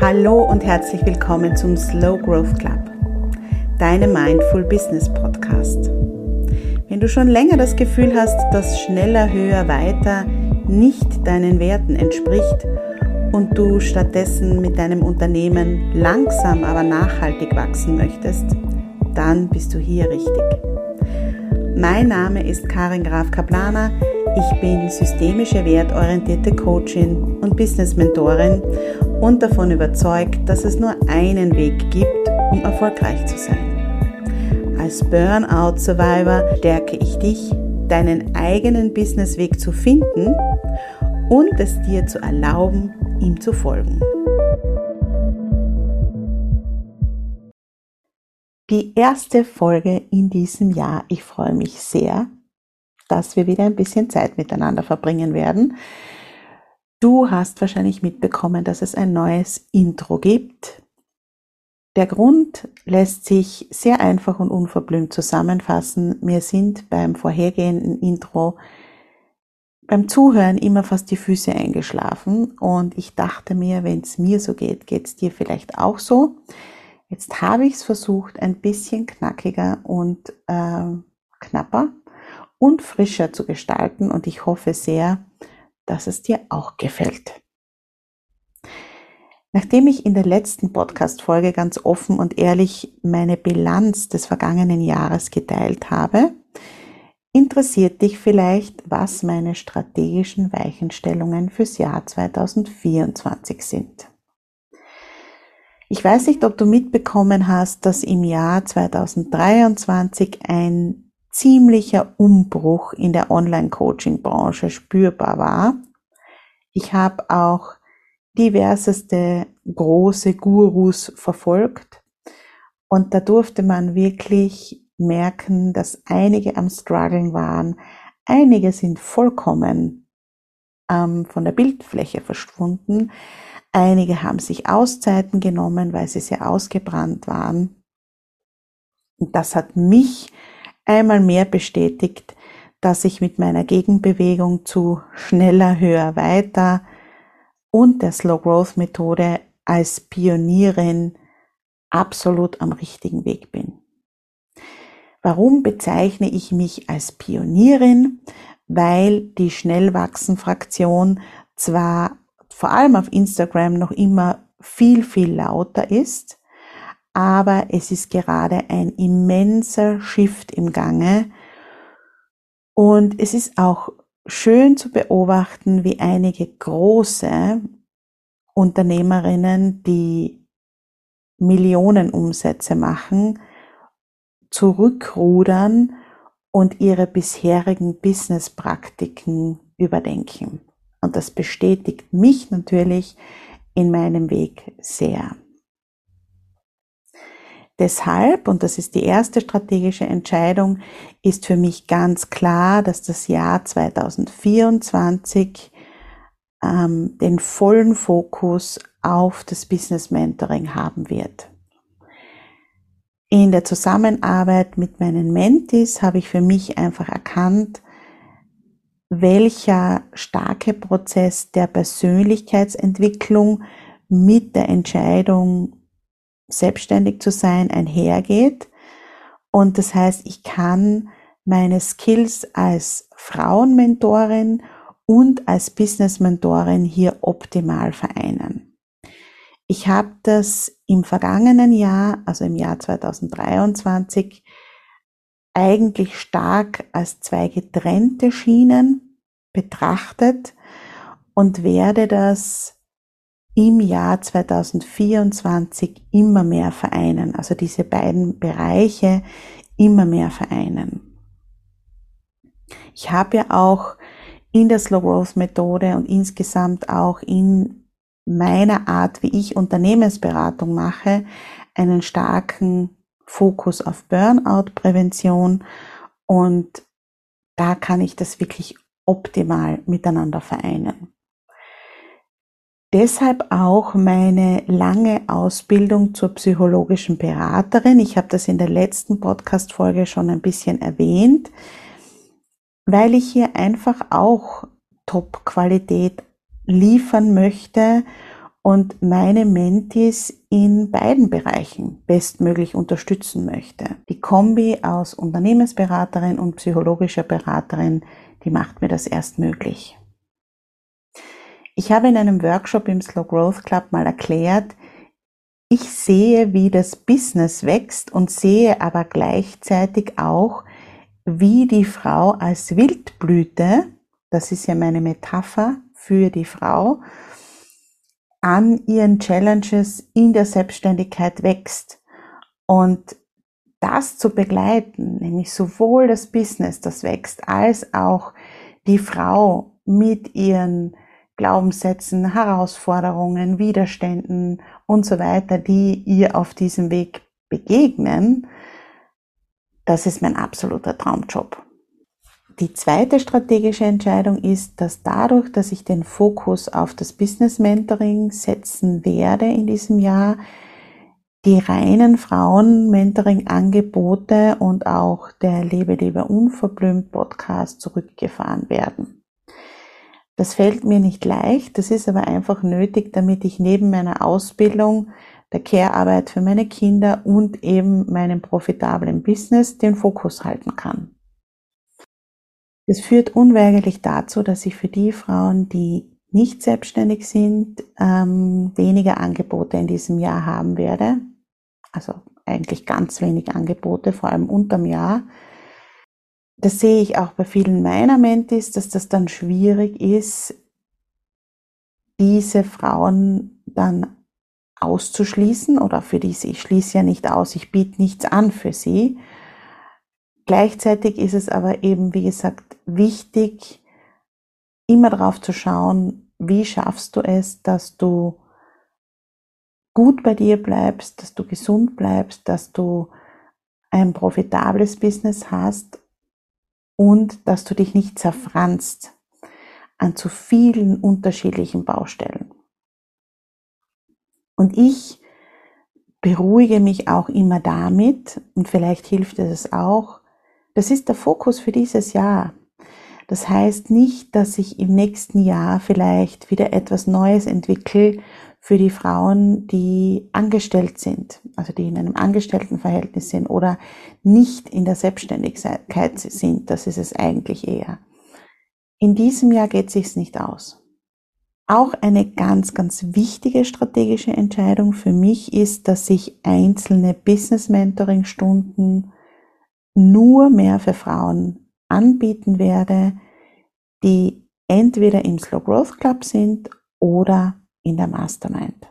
Hallo und herzlich willkommen zum Slow Growth Club, deinem Mindful Business Podcast. Wenn du schon länger das Gefühl hast, dass schneller, höher, weiter nicht deinen Werten entspricht und du stattdessen mit deinem Unternehmen langsam, aber nachhaltig wachsen möchtest, dann bist du hier richtig. Mein Name ist Karin Graf Kaplaner. Ich bin systemische wertorientierte Coachin und Business Mentorin und davon überzeugt, dass es nur einen Weg gibt, um erfolgreich zu sein. Als Burnout Survivor stärke ich dich, deinen eigenen Businessweg zu finden und es dir zu erlauben, ihm zu folgen. Die erste Folge in diesem Jahr. Ich freue mich sehr, dass wir wieder ein bisschen Zeit miteinander verbringen werden. Du hast wahrscheinlich mitbekommen, dass es ein neues Intro gibt. Der Grund lässt sich sehr einfach und unverblümt zusammenfassen. Mir sind beim vorhergehenden Intro beim Zuhören immer fast die Füße eingeschlafen und ich dachte mir, wenn es mir so geht, geht es dir vielleicht auch so. Jetzt habe ich es versucht, ein bisschen knackiger und äh, knapper und frischer zu gestalten und ich hoffe sehr, dass es dir auch gefällt. Nachdem ich in der letzten Podcast-Folge ganz offen und ehrlich meine Bilanz des vergangenen Jahres geteilt habe, interessiert dich vielleicht, was meine strategischen Weichenstellungen fürs Jahr 2024 sind. Ich weiß nicht, ob du mitbekommen hast, dass im Jahr 2023 ein ziemlicher Umbruch in der Online-Coaching-Branche spürbar war. Ich habe auch diverseste große Gurus verfolgt und da durfte man wirklich merken, dass einige am Struggeln waren, einige sind vollkommen ähm, von der Bildfläche verschwunden, einige haben sich Auszeiten genommen, weil sie sehr ausgebrannt waren. Und das hat mich einmal mehr bestätigt, dass ich mit meiner Gegenbewegung zu schneller, höher, weiter und der Slow Growth Methode als Pionierin absolut am richtigen Weg bin. Warum bezeichne ich mich als Pionierin? Weil die Schnellwachsen-Fraktion zwar vor allem auf Instagram noch immer viel, viel lauter ist, aber es ist gerade ein immenser Shift im Gange und es ist auch schön zu beobachten, wie einige große Unternehmerinnen, die Millionen Umsätze machen, zurückrudern und ihre bisherigen Businesspraktiken überdenken. Und das bestätigt mich natürlich in meinem Weg sehr. Deshalb, und das ist die erste strategische Entscheidung, ist für mich ganz klar, dass das Jahr 2024 ähm, den vollen Fokus auf das Business Mentoring haben wird. In der Zusammenarbeit mit meinen Mentis habe ich für mich einfach erkannt, welcher starke Prozess der Persönlichkeitsentwicklung mit der Entscheidung selbstständig zu sein einhergeht. Und das heißt, ich kann meine Skills als Frauenmentorin und als Business-Mentorin hier optimal vereinen. Ich habe das im vergangenen Jahr, also im Jahr 2023, eigentlich stark als zwei getrennte Schienen betrachtet und werde das im Jahr 2024 immer mehr vereinen, also diese beiden Bereiche immer mehr vereinen. Ich habe ja auch in der Slow Growth Methode und insgesamt auch in meiner Art, wie ich Unternehmensberatung mache, einen starken Fokus auf Burnout-Prävention und da kann ich das wirklich optimal miteinander vereinen. Deshalb auch meine lange Ausbildung zur psychologischen Beraterin. Ich habe das in der letzten Podcast-Folge schon ein bisschen erwähnt, weil ich hier einfach auch Top-Qualität liefern möchte und meine Mentis in beiden Bereichen bestmöglich unterstützen möchte. Die Kombi aus Unternehmensberaterin und psychologischer Beraterin, die macht mir das erst möglich. Ich habe in einem Workshop im Slow Growth Club mal erklärt, ich sehe, wie das Business wächst und sehe aber gleichzeitig auch, wie die Frau als Wildblüte, das ist ja meine Metapher für die Frau, an ihren Challenges in der Selbstständigkeit wächst. Und das zu begleiten, nämlich sowohl das Business, das wächst, als auch die Frau mit ihren Glaubenssätzen, Herausforderungen, Widerständen und so weiter, die ihr auf diesem Weg begegnen, das ist mein absoluter Traumjob. Die zweite strategische Entscheidung ist, dass dadurch, dass ich den Fokus auf das Business Mentoring setzen werde in diesem Jahr, die reinen Frauen-Mentoring-Angebote und auch der Lebe lieber unverblümt Podcast zurückgefahren werden. Das fällt mir nicht leicht, das ist aber einfach nötig, damit ich neben meiner Ausbildung, der Care-Arbeit für meine Kinder und eben meinem profitablen Business den Fokus halten kann. Das führt unweigerlich dazu, dass ich für die Frauen, die nicht selbstständig sind, ähm, weniger Angebote in diesem Jahr haben werde. Also eigentlich ganz wenig Angebote, vor allem unterm Jahr. Das sehe ich auch bei vielen meiner Mentis, dass das dann schwierig ist, diese Frauen dann auszuschließen oder für diese, ich schließe ja nicht aus, ich biete nichts an für sie, Gleichzeitig ist es aber eben, wie gesagt, wichtig, immer darauf zu schauen, wie schaffst du es, dass du gut bei dir bleibst, dass du gesund bleibst, dass du ein profitables Business hast und dass du dich nicht zerfranst an zu vielen unterschiedlichen Baustellen. Und ich beruhige mich auch immer damit, und vielleicht hilft es auch, das ist der Fokus für dieses Jahr. Das heißt nicht, dass ich im nächsten Jahr vielleicht wieder etwas Neues entwickle für die Frauen, die angestellt sind, also die in einem Angestelltenverhältnis sind oder nicht in der Selbstständigkeit sind. Das ist es eigentlich eher. In diesem Jahr geht es sich nicht aus. Auch eine ganz, ganz wichtige strategische Entscheidung für mich ist, dass ich einzelne Business Mentoring Stunden nur mehr für Frauen anbieten werde, die entweder im Slow Growth Club sind oder in der Mastermind.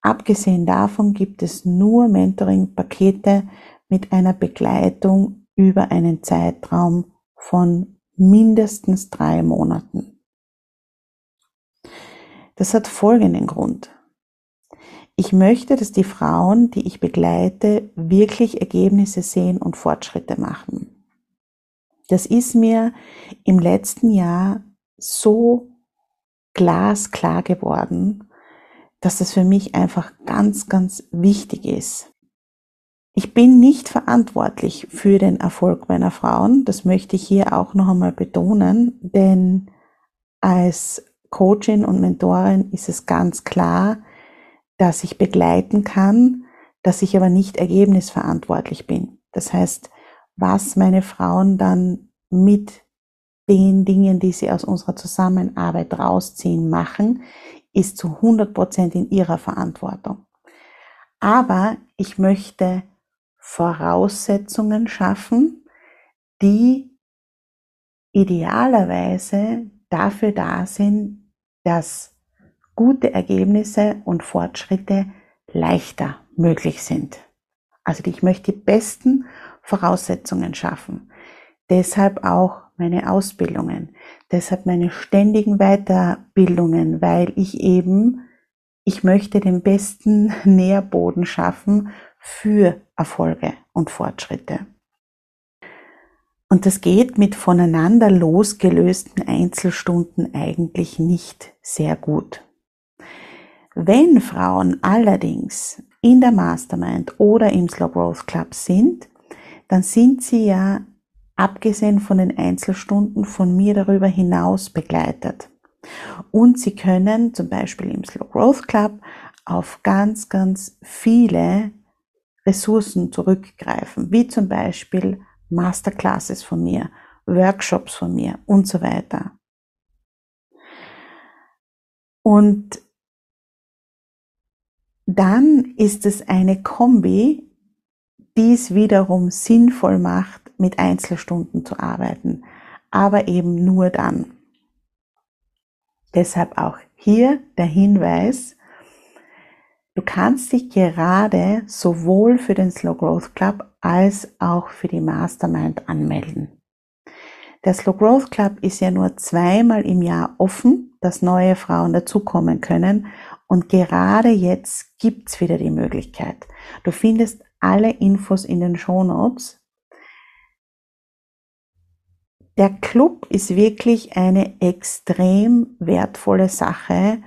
Abgesehen davon gibt es nur Mentoring-Pakete mit einer Begleitung über einen Zeitraum von mindestens drei Monaten. Das hat folgenden Grund. Ich möchte, dass die Frauen, die ich begleite, wirklich Ergebnisse sehen und Fortschritte machen. Das ist mir im letzten Jahr so glasklar geworden, dass das für mich einfach ganz, ganz wichtig ist. Ich bin nicht verantwortlich für den Erfolg meiner Frauen. Das möchte ich hier auch noch einmal betonen, denn als Coachin und Mentorin ist es ganz klar, dass ich begleiten kann, dass ich aber nicht ergebnisverantwortlich bin. Das heißt, was meine Frauen dann mit den Dingen, die sie aus unserer Zusammenarbeit rausziehen, machen, ist zu 100 Prozent in ihrer Verantwortung. Aber ich möchte Voraussetzungen schaffen, die idealerweise dafür da sind, dass gute Ergebnisse und Fortschritte leichter möglich sind. Also ich möchte die besten Voraussetzungen schaffen. Deshalb auch meine Ausbildungen, deshalb meine ständigen Weiterbildungen, weil ich eben, ich möchte den besten Nährboden schaffen für Erfolge und Fortschritte. Und das geht mit voneinander losgelösten Einzelstunden eigentlich nicht sehr gut. Wenn Frauen allerdings in der Mastermind oder im Slow Growth Club sind, dann sind sie ja abgesehen von den Einzelstunden von mir darüber hinaus begleitet. Und Sie können zum Beispiel im Slow Growth Club auf ganz, ganz viele Ressourcen zurückgreifen, wie zum Beispiel Masterclasses von mir, Workshops von mir und so weiter. Und dann ist es eine Kombi, die es wiederum sinnvoll macht, mit Einzelstunden zu arbeiten, aber eben nur dann. Deshalb auch hier der Hinweis, du kannst dich gerade sowohl für den Slow Growth Club als auch für die Mastermind anmelden. Der Slow Growth Club ist ja nur zweimal im Jahr offen, dass neue Frauen dazukommen können und gerade jetzt gibt's wieder die Möglichkeit. Du findest alle Infos in den Show Notes. Der Club ist wirklich eine extrem wertvolle Sache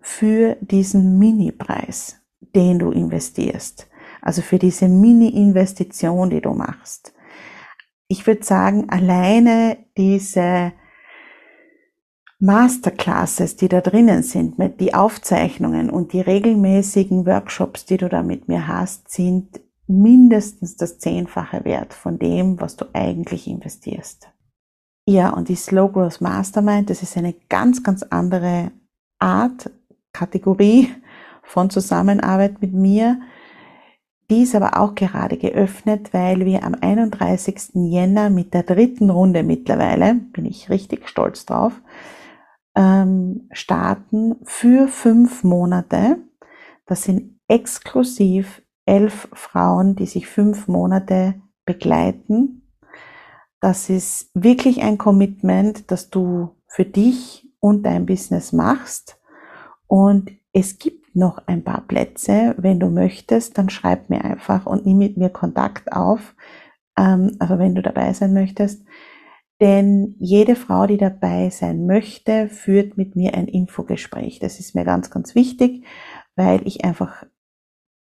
für diesen Mini-Preis, den du investierst. Also für diese Mini-Investition, die du machst. Ich würde sagen, alleine diese Masterclasses, die da drinnen sind, mit die Aufzeichnungen und die regelmäßigen Workshops, die du da mit mir hast, sind mindestens das Zehnfache wert von dem, was du eigentlich investierst. Ja, und die Slow Growth Mastermind, das ist eine ganz, ganz andere Art, Kategorie von Zusammenarbeit mit mir. Die ist aber auch gerade geöffnet, weil wir am 31. Jänner mit der dritten Runde mittlerweile, bin ich richtig stolz drauf, ähm, starten für fünf Monate. Das sind exklusiv elf Frauen, die sich fünf Monate begleiten das ist wirklich ein Commitment, das du für dich und dein Business machst. Und es gibt noch ein paar Plätze. Wenn du möchtest, dann schreib mir einfach und nimm mit mir Kontakt auf. Ähm, aber wenn du dabei sein möchtest, denn jede Frau, die dabei sein möchte, führt mit mir ein Infogespräch. Das ist mir ganz, ganz wichtig, weil ich einfach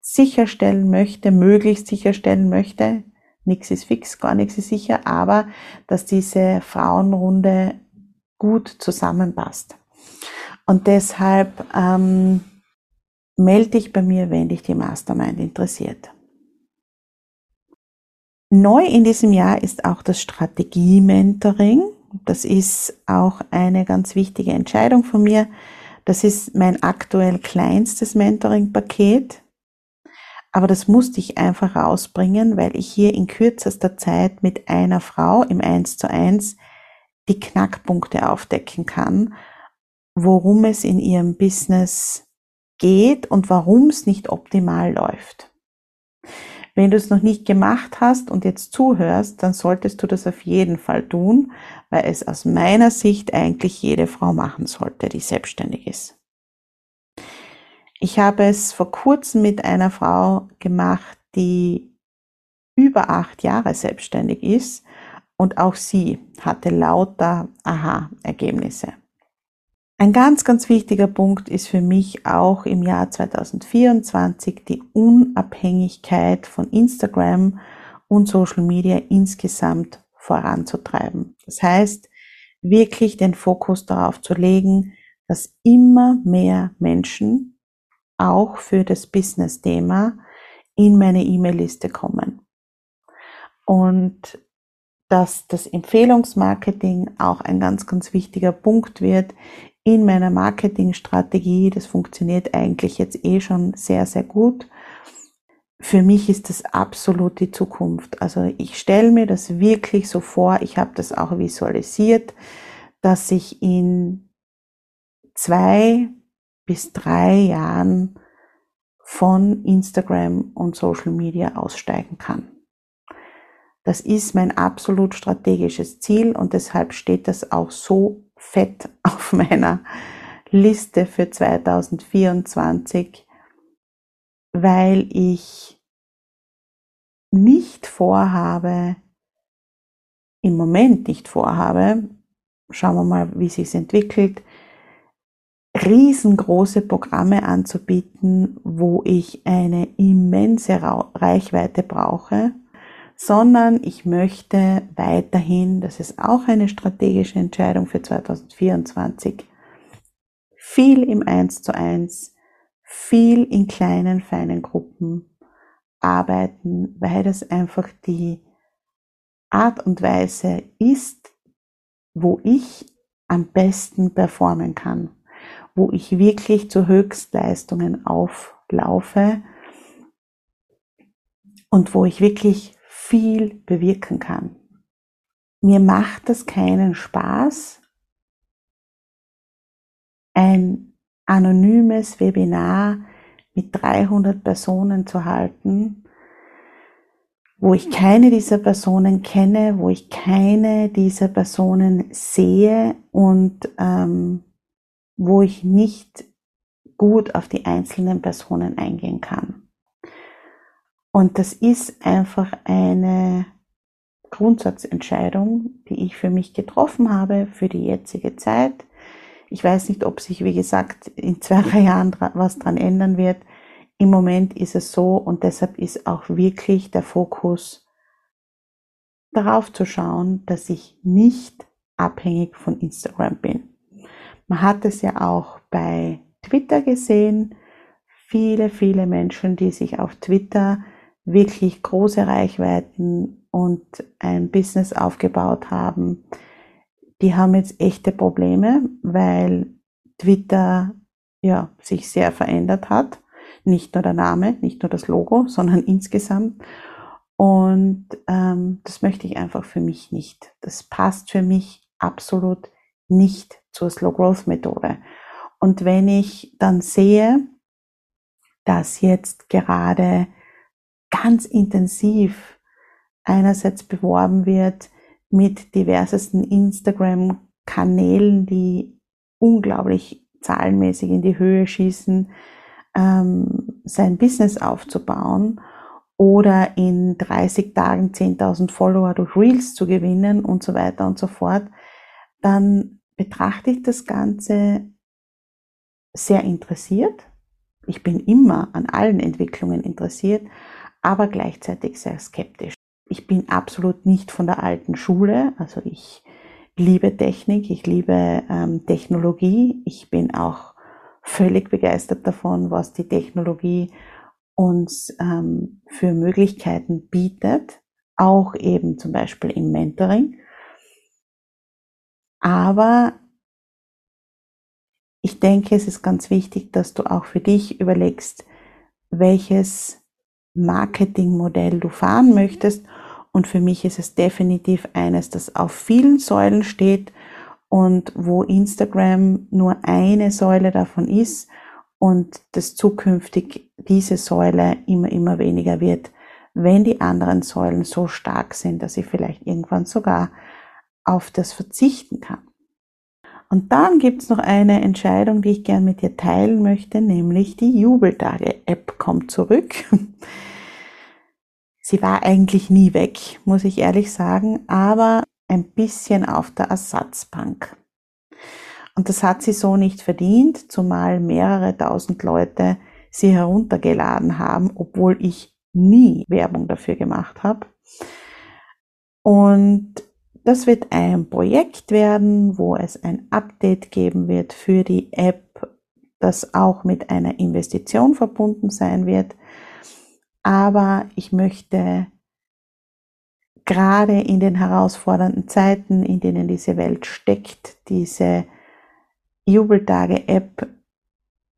sicherstellen möchte, möglichst sicherstellen möchte, nichts ist fix, gar nichts ist sicher, aber dass diese Frauenrunde gut zusammenpasst. Und deshalb ähm, melde dich bei mir, wenn dich die Mastermind interessiert. Neu in diesem Jahr ist auch das Strategie-Mentoring. Das ist auch eine ganz wichtige Entscheidung von mir. Das ist mein aktuell kleinstes Mentoring-Paket. Aber das musste ich einfach rausbringen, weil ich hier in kürzester Zeit mit einer Frau im 1 zu 1 die Knackpunkte aufdecken kann, worum es in ihrem Business geht und warum es nicht optimal läuft. Wenn du es noch nicht gemacht hast und jetzt zuhörst, dann solltest du das auf jeden Fall tun, weil es aus meiner Sicht eigentlich jede Frau machen sollte, die selbstständig ist. Ich habe es vor kurzem mit einer Frau gemacht, die über acht Jahre selbstständig ist und auch sie hatte lauter Aha-Ergebnisse. Ein ganz, ganz wichtiger Punkt ist für mich auch im Jahr 2024 die Unabhängigkeit von Instagram und Social Media insgesamt voranzutreiben. Das heißt, wirklich den Fokus darauf zu legen, dass immer mehr Menschen auch für das Business-Thema in meine E-Mail-Liste kommen. Und dass das Empfehlungsmarketing auch ein ganz, ganz wichtiger Punkt wird in meiner Marketingstrategie. Das funktioniert eigentlich jetzt eh schon sehr, sehr gut. Für mich ist das absolut die Zukunft. Also ich stelle mir das wirklich so vor, ich habe das auch visualisiert, dass ich in zwei bis drei Jahren von Instagram und Social Media aussteigen kann. Das ist mein absolut strategisches Ziel und deshalb steht das auch so fett auf meiner Liste für 2024, weil ich nicht vorhabe, im Moment nicht vorhabe, schauen wir mal, wie sich entwickelt, riesengroße Programme anzubieten, wo ich eine immense Reichweite brauche, sondern ich möchte weiterhin, das ist auch eine strategische Entscheidung für 2024, viel im Eins zu eins, viel in kleinen, feinen Gruppen arbeiten, weil das einfach die Art und Weise ist, wo ich am besten performen kann, wo ich wirklich zu Höchstleistungen auflaufe und wo ich wirklich viel bewirken kann. Mir macht das keinen Spaß, ein anonymes Webinar mit 300 Personen zu halten, wo ich keine dieser Personen kenne, wo ich keine dieser Personen sehe und ähm, wo ich nicht gut auf die einzelnen Personen eingehen kann. Und das ist einfach eine Grundsatzentscheidung, die ich für mich getroffen habe für die jetzige Zeit. Ich weiß nicht, ob sich, wie gesagt, in zwei, drei Jahren was dran ändern wird. Im Moment ist es so und deshalb ist auch wirklich der Fokus darauf zu schauen, dass ich nicht abhängig von Instagram bin. Man hat es ja auch bei Twitter gesehen. Viele, viele Menschen, die sich auf Twitter wirklich große Reichweiten und ein Business aufgebaut haben, die haben jetzt echte Probleme, weil Twitter ja sich sehr verändert hat. Nicht nur der Name, nicht nur das Logo, sondern insgesamt. Und ähm, das möchte ich einfach für mich nicht. Das passt für mich absolut nicht zur Slow Growth Methode. Und wenn ich dann sehe, dass jetzt gerade ganz intensiv einerseits beworben wird mit diversesten Instagram-Kanälen, die unglaublich zahlenmäßig in die Höhe schießen, ähm, sein Business aufzubauen oder in 30 Tagen 10.000 Follower durch Reels zu gewinnen und so weiter und so fort, dann betrachte ich das Ganze sehr interessiert. Ich bin immer an allen Entwicklungen interessiert, aber gleichzeitig sehr skeptisch. Ich bin absolut nicht von der alten Schule, also ich liebe Technik, ich liebe ähm, Technologie, ich bin auch völlig begeistert davon, was die Technologie uns ähm, für Möglichkeiten bietet, auch eben zum Beispiel im Mentoring. Aber ich denke, es ist ganz wichtig, dass du auch für dich überlegst, welches Marketingmodell du fahren möchtest. Und für mich ist es definitiv eines, das auf vielen Säulen steht und wo Instagram nur eine Säule davon ist und das zukünftig diese Säule immer, immer weniger wird, wenn die anderen Säulen so stark sind, dass ich vielleicht irgendwann sogar auf das verzichten kann. Und dann gibt's noch eine Entscheidung, die ich gern mit dir teilen möchte, nämlich die Jubeltage-App kommt zurück. Sie war eigentlich nie weg, muss ich ehrlich sagen, aber ein bisschen auf der Ersatzbank. Und das hat sie so nicht verdient, zumal mehrere tausend Leute sie heruntergeladen haben, obwohl ich nie Werbung dafür gemacht habe. Und das wird ein Projekt werden, wo es ein Update geben wird für die App, das auch mit einer Investition verbunden sein wird. Aber ich möchte gerade in den herausfordernden Zeiten, in denen diese Welt steckt, diese Jubeltage-App,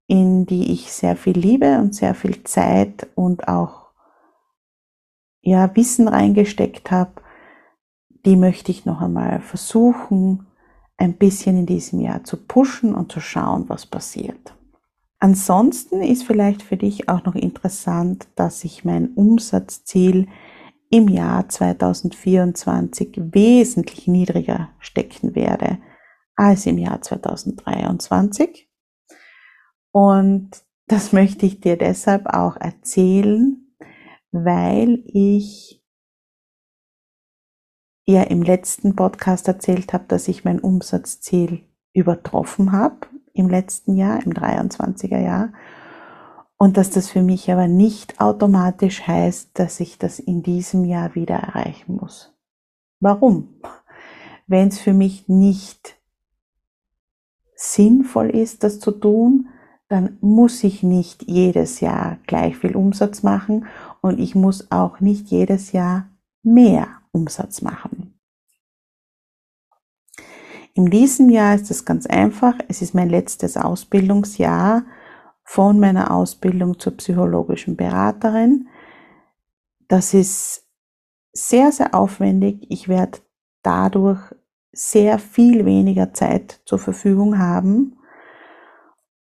in die ich sehr viel Liebe und sehr viel Zeit und auch ja, Wissen reingesteckt habe, die möchte ich noch einmal versuchen, ein bisschen in diesem Jahr zu pushen und zu schauen, was passiert. Ansonsten ist vielleicht für dich auch noch interessant, dass ich mein Umsatzziel im Jahr 2024 wesentlich niedriger stecken werde als im Jahr 2023. Und das möchte ich dir deshalb auch erzählen, weil ich ja im letzten Podcast erzählt habe, dass ich mein Umsatzziel übertroffen habe im letzten Jahr, im 23er Jahr. Und dass das für mich aber nicht automatisch heißt, dass ich das in diesem Jahr wieder erreichen muss. Warum? Wenn es für mich nicht sinnvoll ist, das zu tun, dann muss ich nicht jedes Jahr gleich viel Umsatz machen und ich muss auch nicht jedes Jahr mehr Umsatz machen. In diesem Jahr ist es ganz einfach. Es ist mein letztes Ausbildungsjahr von meiner Ausbildung zur psychologischen Beraterin. Das ist sehr, sehr aufwendig. Ich werde dadurch sehr viel weniger Zeit zur Verfügung haben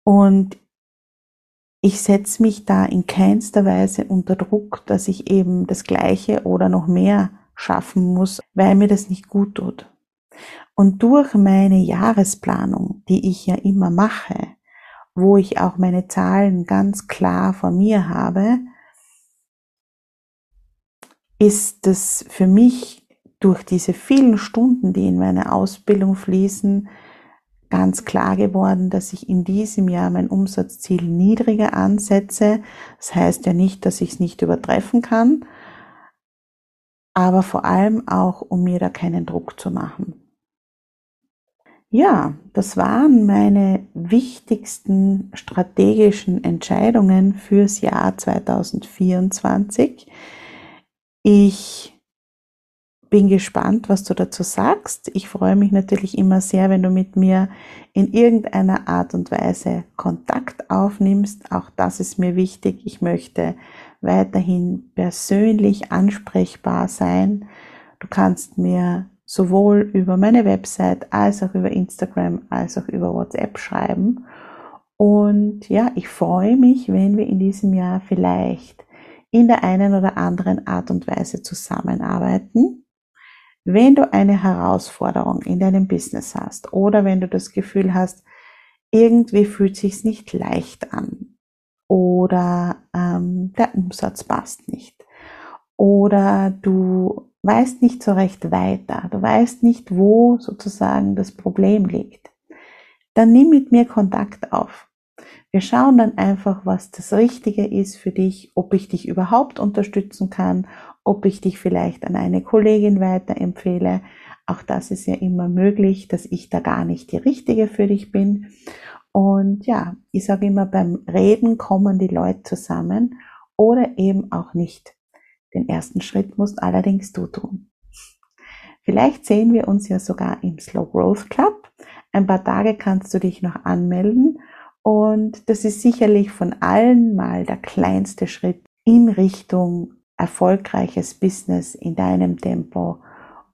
und ich setze mich da in keinster Weise unter Druck, dass ich eben das Gleiche oder noch mehr schaffen muss, weil mir das nicht gut tut. Und durch meine Jahresplanung, die ich ja immer mache, wo ich auch meine Zahlen ganz klar vor mir habe, ist es für mich durch diese vielen Stunden, die in meine Ausbildung fließen, ganz klar geworden, dass ich in diesem Jahr mein Umsatzziel niedriger ansetze. Das heißt ja nicht, dass ich es nicht übertreffen kann, aber vor allem auch, um mir da keinen Druck zu machen. Ja, das waren meine wichtigsten strategischen Entscheidungen fürs Jahr 2024. Ich bin gespannt, was du dazu sagst. Ich freue mich natürlich immer sehr, wenn du mit mir in irgendeiner Art und Weise Kontakt aufnimmst. Auch das ist mir wichtig. Ich möchte weiterhin persönlich ansprechbar sein. Du kannst mir sowohl über meine Website als auch über Instagram als auch über WhatsApp schreiben. Und ja, ich freue mich, wenn wir in diesem Jahr vielleicht in der einen oder anderen Art und Weise zusammenarbeiten. Wenn du eine Herausforderung in deinem Business hast oder wenn du das Gefühl hast, irgendwie fühlt sich's nicht leicht an oder ähm, der Umsatz passt nicht oder du weißt nicht so recht weiter, du weißt nicht, wo sozusagen das Problem liegt, dann nimm mit mir Kontakt auf. Wir schauen dann einfach, was das Richtige ist für dich, ob ich dich überhaupt unterstützen kann, ob ich dich vielleicht an eine Kollegin weiterempfehle. Auch das ist ja immer möglich, dass ich da gar nicht die Richtige für dich bin. Und ja, ich sage immer, beim Reden kommen die Leute zusammen oder eben auch nicht. Den ersten Schritt musst allerdings du tun. Vielleicht sehen wir uns ja sogar im Slow Growth Club. Ein paar Tage kannst du dich noch anmelden und das ist sicherlich von allen mal der kleinste Schritt in Richtung erfolgreiches Business in deinem Tempo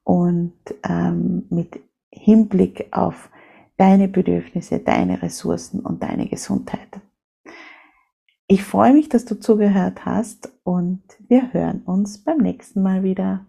und ähm, mit Hinblick auf deine Bedürfnisse, deine Ressourcen und deine Gesundheit. Ich freue mich, dass du zugehört hast und wir hören uns beim nächsten Mal wieder.